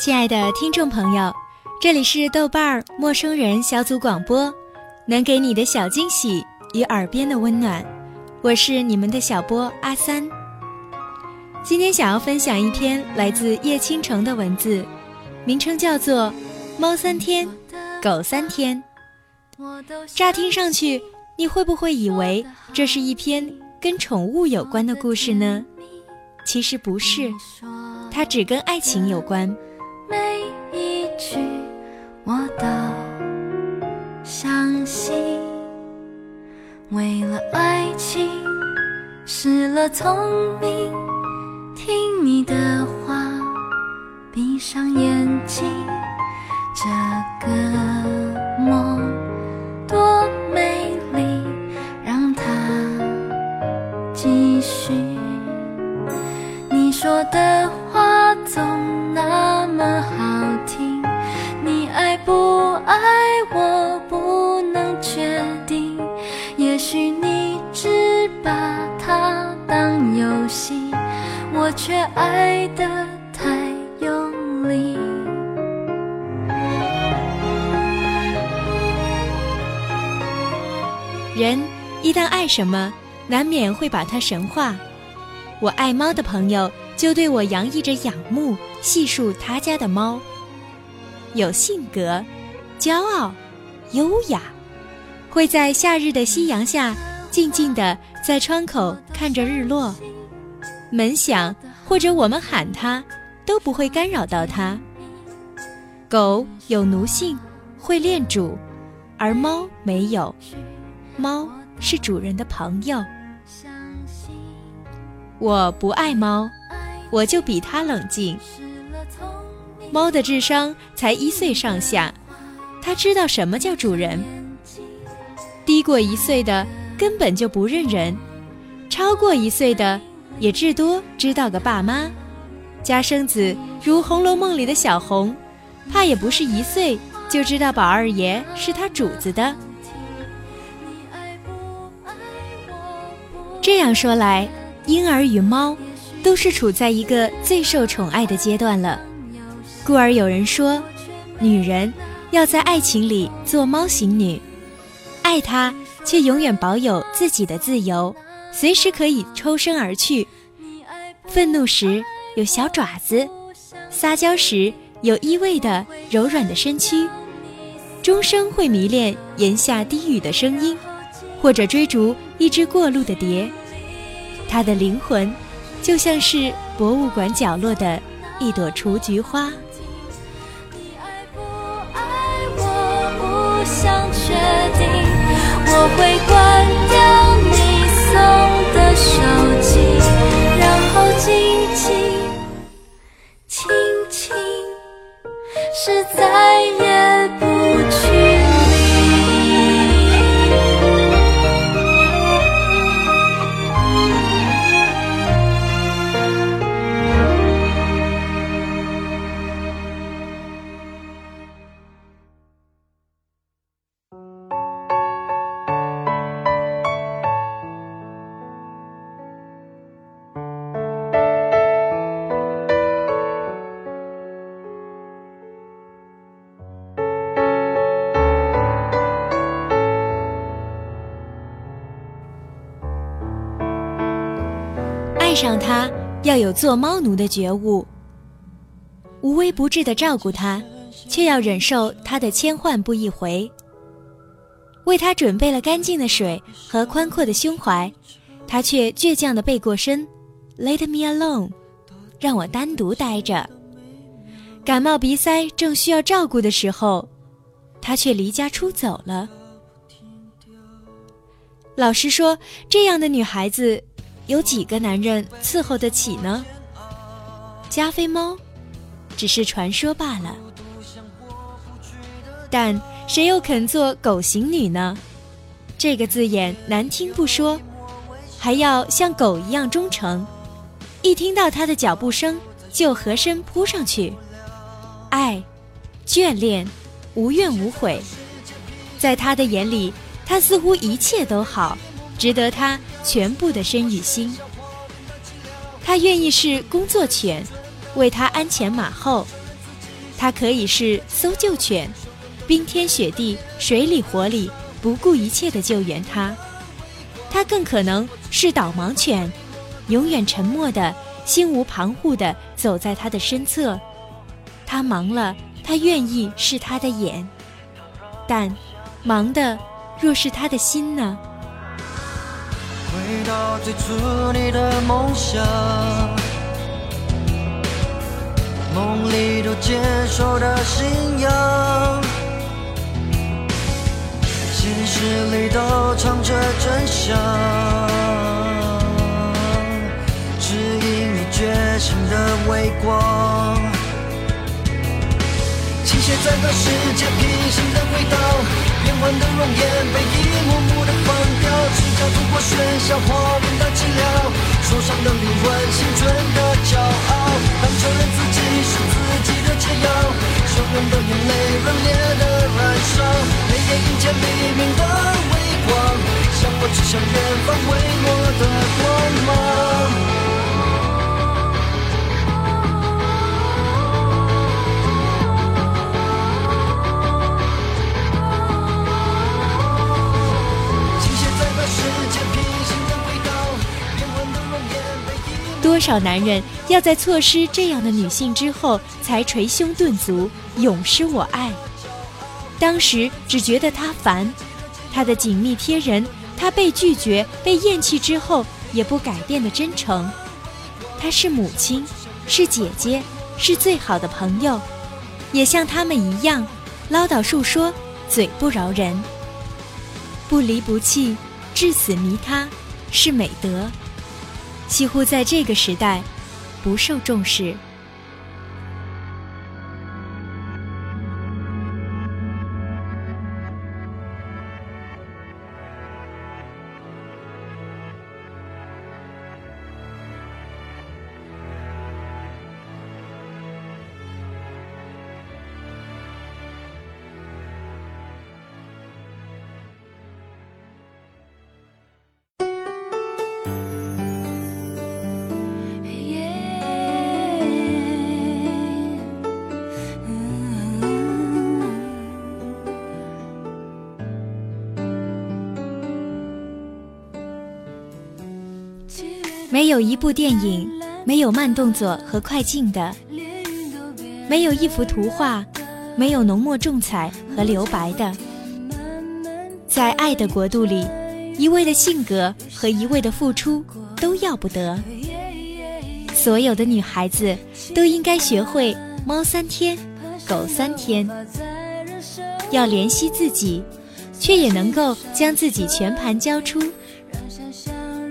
亲爱的听众朋友，这里是豆瓣儿陌生人小组广播，能给你的小惊喜与耳边的温暖，我是你们的小波阿三。今天想要分享一篇来自叶倾城的文字，名称叫做《猫三天，狗三天》。乍听上去，你会不会以为这是一篇跟宠物有关的故事呢？其实不是，它只跟爱情有关。爱情失了聪明，听你的话，闭上眼睛，这个梦多美丽，让它继续。你说的话总。那么好听，你爱不爱我不能确定。也许你把它当游戏，我却爱得太用力。人一旦爱什么，难免会把它神化。我爱猫的朋友。就对我洋溢着仰慕，细数他家的猫。有性格，骄傲，优雅，会在夏日的夕阳下静静的在窗口看着日落。门响或者我们喊它，都不会干扰到它。狗有奴性，会恋主，而猫没有。猫是主人的朋友。我不爱猫。我就比它冷静。猫的智商才一岁上下，它知道什么叫主人。低过一岁的根本就不认人，超过一岁的也至多知道个爸妈。家生子如《红楼梦》里的小红，怕也不是一岁就知道宝二爷是他主子的。这样说来，婴儿与猫。都是处在一个最受宠爱的阶段了，故而有人说，女人要在爱情里做猫型女，爱他却永远保有自己的自由，随时可以抽身而去。愤怒时有小爪子，撒娇时有依偎的柔软的身躯，终生会迷恋檐下低语的声音，或者追逐一只过路的蝶。他的灵魂。就像是博物馆角落的一朵雏菊花。上他要有做猫奴的觉悟，无微不至的照顾他，却要忍受他的千唤不一回。为他准备了干净的水和宽阔的胸怀，他却倔强的背过身，Let me alone，让我单独待着。感冒鼻塞正需要照顾的时候，他却离家出走了。老实说，这样的女孩子。有几个男人伺候得起呢？加菲猫，只是传说罢了。但谁又肯做狗型女呢？这个字眼难听不说，还要像狗一样忠诚，一听到他的脚步声就合身扑上去，爱、眷恋、无怨无悔，在他的眼里，他似乎一切都好。值得他全部的身与心，他愿意是工作犬，为他鞍前马后，他可以是搜救犬，冰天雪地、水里火里，不顾一切的救援他；他更可能是导盲犬，永远沉默的、心无旁骛的走在他的身侧。他忙了，他愿意是他的眼，但忙的若是他的心呢？回到最初你的梦想。梦里都坚守的信仰，现实里都藏着真相，指引你觉醒的微光。倾斜在这世界平行的轨道，变幻的容颜被一幕幕的放要通过喧嚣火焰的寂寥，受伤的灵魂，青春的骄傲，当承认自己。是自己的解药，汹涌的眼泪，热烈的燃烧，黑夜迎接黎明的微光，向我指向远方微弱的光少男人要在错失这样的女性之后，才捶胸顿足，永失我爱？当时只觉得她烦，她的紧密贴人，她被拒绝、被厌弃之后也不改变的真诚。她是母亲，是姐姐，是最好的朋友，也像他们一样，唠叨述说，嘴不饶人。不离不弃，至死迷他，是美德。几乎在这个时代，不受重视。没有一部电影没有慢动作和快进的，没有一幅图画没有浓墨重彩和留白的。在爱的国度里，一味的性格和一味的付出都要不得。所有的女孩子都应该学会猫三天，狗三天，要怜惜自己，却也能够将自己全盘交出。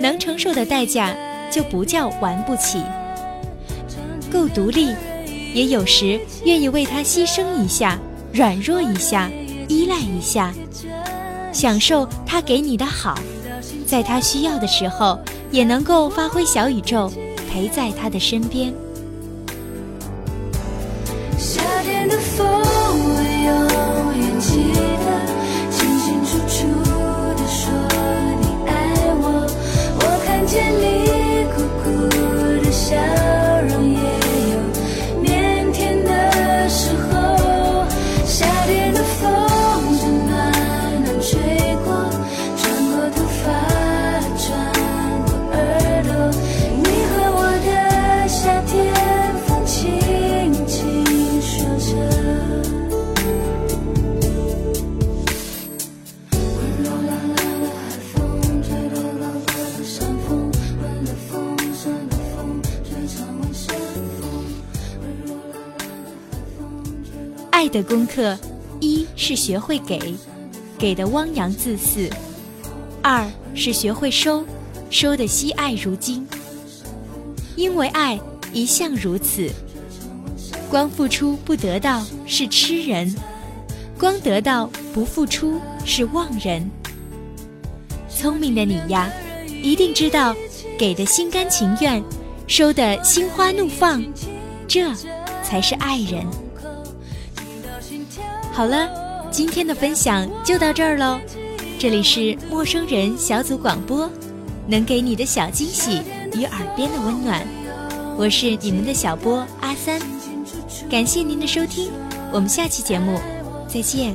能承受的代价，就不叫玩不起。够独立，也有时愿意为他牺牲一下，软弱一下，依赖一下，享受他给你的好，在他需要的时候，也能够发挥小宇宙，陪在他的身边。夏天的风，爱的功课，一是学会给，给的汪洋恣肆；二是学会收，收的惜爱如金。因为爱一向如此，光付出不得到是痴人，光得到不付出是妄人。聪明的你呀，一定知道，给的心甘情愿，收的心花怒放，这才是爱人。好了，今天的分享就到这儿喽。这里是陌生人小组广播，能给你的小惊喜与耳边的温暖。我是你们的小波阿三，感谢您的收听，我们下期节目再见。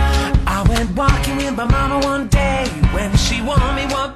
I went walking with my mama one day. When she warned me what